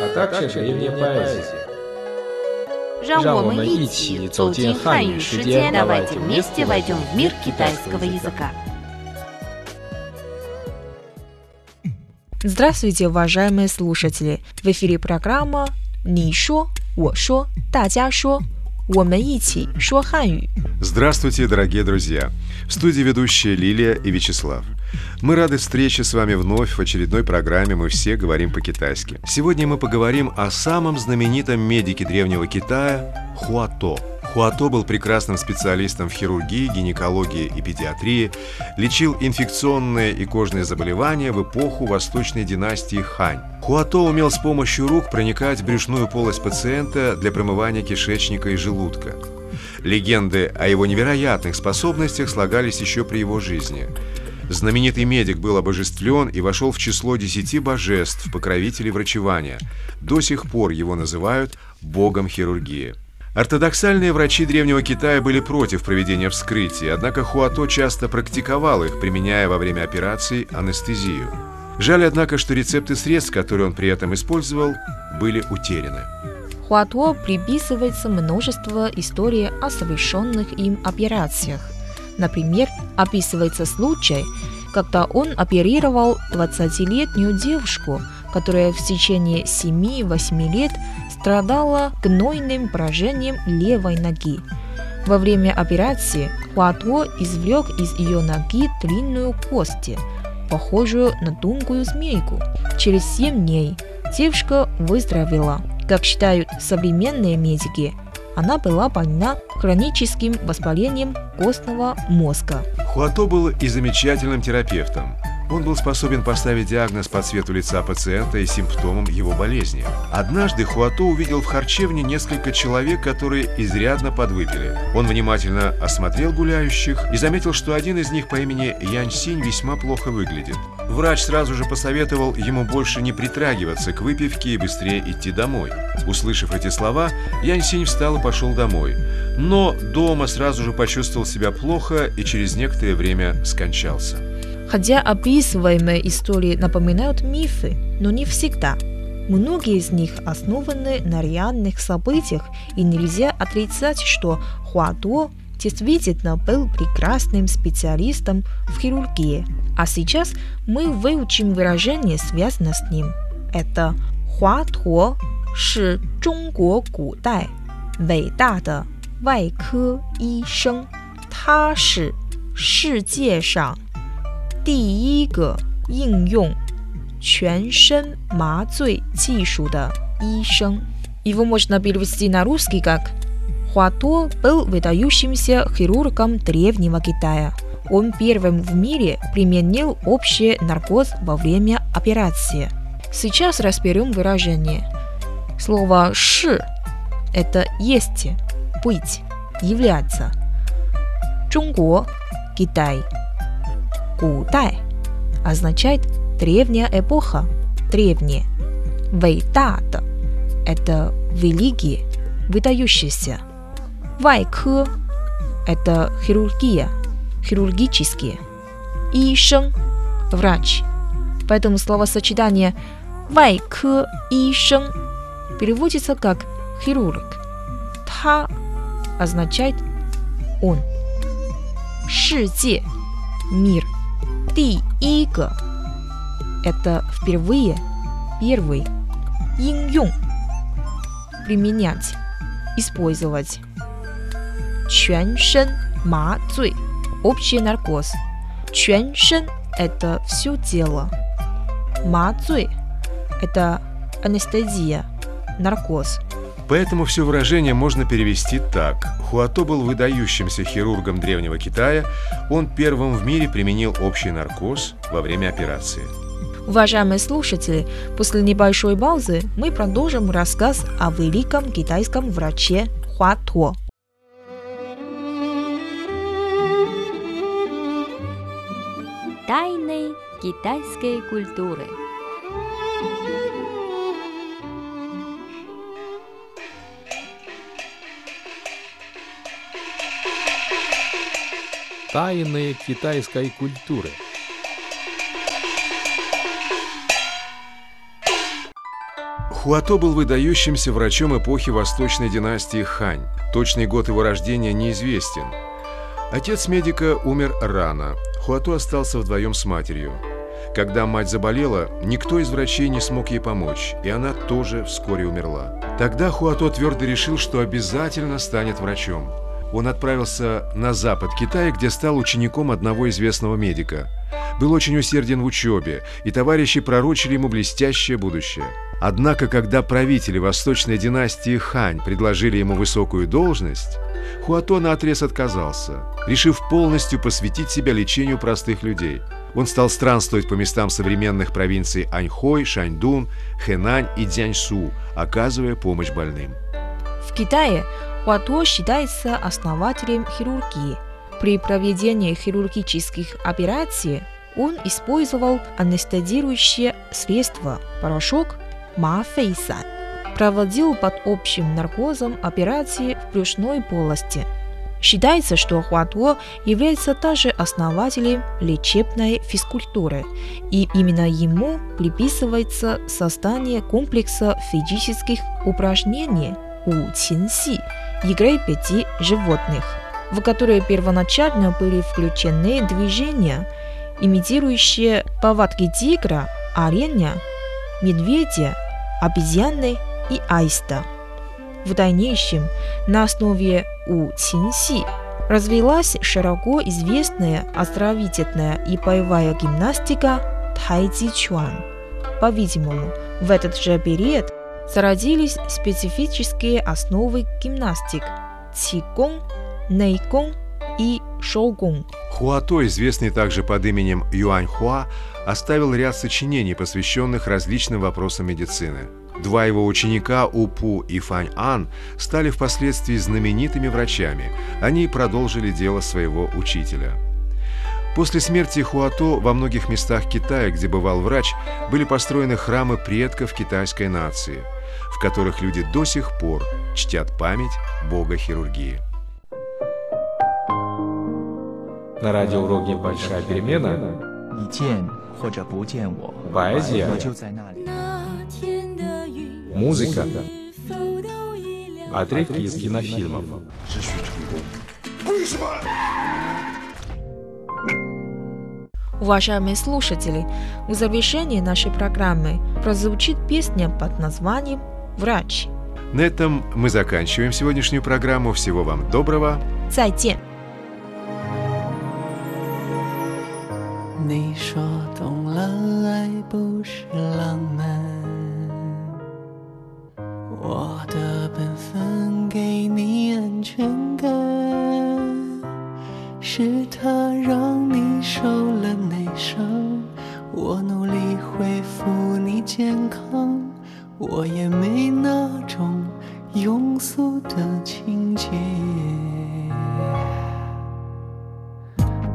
а также древняя поэзия. 让让我们一我们一起起走走进进汉汉语世语世界界， давайте давайте вместе вместе войдем в мир китайского китайского языка. языка. Здравствуйте, уважаемые слушатели! В эфире программа «你说我说大家说我们一起说汉语». Здравствуйте, дорогие друзья! В студии ведущие Лилия и Вячеслав. мы рады встрече с вами вновь в очередной программе «Мы все говорим по-китайски». Сегодня мы поговорим о самом знаменитом медике древнего Китая – Хуато. Хуато был прекрасным специалистом в хирургии, гинекологии и педиатрии, лечил инфекционные и кожные заболевания в эпоху восточной династии Хань. Хуато умел с помощью рук проникать в брюшную полость пациента для промывания кишечника и желудка. Легенды о его невероятных способностях слагались еще при его жизни. Знаменитый медик был обожествлен и вошел в число десяти божеств, покровителей врачевания. До сих пор его называют богом хирургии. Ортодоксальные врачи Древнего Китая были против проведения вскрытий, однако Хуато часто практиковал их, применяя во время операций анестезию. Жаль, однако, что рецепты средств, которые он при этом использовал, были утеряны. Хуато приписывается множество историй о совершенных им операциях. Например, описывается случай, когда он оперировал 20-летнюю девушку, которая в течение 7-8 лет страдала гнойным поражением левой ноги. Во время операции Хуато извлек из ее ноги длинную кость, похожую на тонкую змейку. Через 7 дней девушка выздоровела. Как считают современные медики, она была больна хроническим воспалением костного мозга. Хуато был и замечательным терапевтом. Он был способен поставить диагноз по цвету лица пациента и симптомам его болезни. Однажды Хуато увидел в харчевне несколько человек, которые изрядно подвыпили. Он внимательно осмотрел гуляющих и заметил, что один из них по имени Янь Синь весьма плохо выглядит. Врач сразу же посоветовал ему больше не притрагиваться к выпивке и быстрее идти домой. Услышав эти слова, Янь Синь встал и пошел домой. Но дома сразу же почувствовал себя плохо и через некоторое время скончался. Хотя описываемые истории напоминают мифы, но не всегда. Многие из них основаны на реальных событиях, и нельзя отрицать, что Хуато действительно был прекрасным специалистом в хирургии. А сейчас мы выучим выражение, связанное с ним. Это Хуато 是中国古代伟大的外科医生，他是世界上第一个应用全身麻醉技术的医生。Его можно перевести на русский как Хуато был выдающимся хирургом Древнего Китая. Он первым в мире применил общий наркоз во время операции. Сейчас разберем выражение. Слово «ши» – это «есть», «быть», «являться». Чунго – Китай. Кутай означает «древняя эпоха», древние. Вэйтата – это великие, выдающиеся. Вайкхэ – это хирургия, хирургические. И – врач. Поэтому словосочетание Вайкхэ и шен переводится как хирург. Та означает он. Шиде – мир. Ти иго – это впервые, первый. Ин применять, использовать. 全身麻醉 – общий наркоз. 全身 – это все тело. 麻醉 – это анестезия, наркоз. Поэтому все выражение можно перевести так. Хуато был выдающимся хирургом Древнего Китая, он первым в мире применил общий наркоз во время операции. Уважаемые слушатели, после небольшой паузы мы продолжим рассказ о великом китайском враче Хуа Тайны китайской культуры. Тайны китайской культуры. Хуато был выдающимся врачом эпохи восточной династии Хань. Точный год его рождения неизвестен. Отец медика умер рано. Хуато остался вдвоем с матерью. Когда мать заболела, никто из врачей не смог ей помочь, и она тоже вскоре умерла. Тогда Хуато твердо решил, что обязательно станет врачом. Он отправился на запад Китая, где стал учеником одного известного медика. Был очень усерден в учебе, и товарищи пророчили ему блестящее будущее. Однако, когда правители восточной династии Хань предложили ему высокую должность, Хуато наотрез отказался, решив полностью посвятить себя лечению простых людей. Он стал странствовать по местам современных провинций Аньхой, Шаньдун, Хэнань и Дзяньсу, оказывая помощь больным. В Китае Хуато считается основателем хирургии. При проведении хирургических операций он использовал анестезирующее средство – порошок Мафейсан. Проводил под общим наркозом операции в брюшной полости. Считается, что Хуато является также основателем лечебной физкультуры, и именно ему приписывается создание комплекса физических упражнений у Чинси, игры пяти животных, в которые первоначально были включены движения, имитирующие повадки тигра, оленя, медведя, обезьяны и аиста. В дальнейшем на основе У Чинси развилась широко известная оздоровительная и боевая гимнастика Тайцзи Чуан. По-видимому, в этот же период зародились специфические основы гимнастик – цигун, нейгун и шоугун. Хуато, известный также под именем Юань Хуа, оставил ряд сочинений, посвященных различным вопросам медицины. Два его ученика, Упу и Фань Ан, стали впоследствии знаменитыми врачами. Они продолжили дело своего учителя. После смерти Хуато во многих местах Китая, где бывал врач, были построены храмы предков китайской нации, в которых люди до сих пор чтят память бога хирургии. На радиоуроке «Большая перемена» поэзия, музыка, отрывки из кинофильмов. Уважаемые слушатели, в завершении нашей программы прозвучит песня под названием «Врач». На этом мы заканчиваем сегодняшнюю программу. Всего вам доброго. 再见。我也没那种庸俗的情节。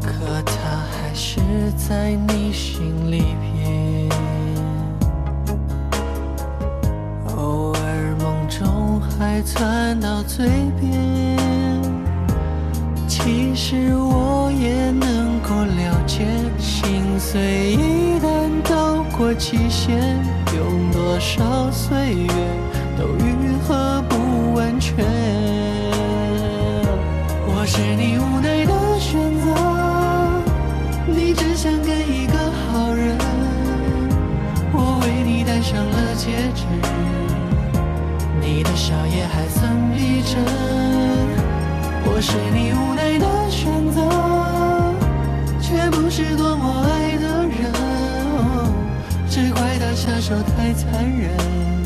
可他还是在你心里边，偶尔梦中还窜到嘴边。其实我也能够了解，心碎一旦到过期限，用多少岁月都愈合不完全。我是你无就太残忍。